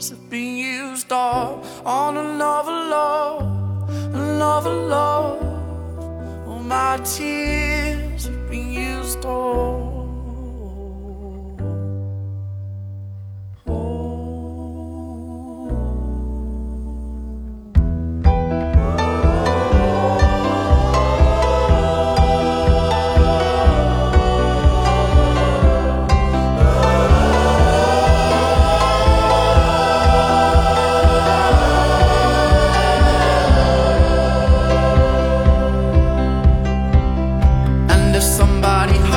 words have been used all on another love, another love. All my tears have been used all. somebody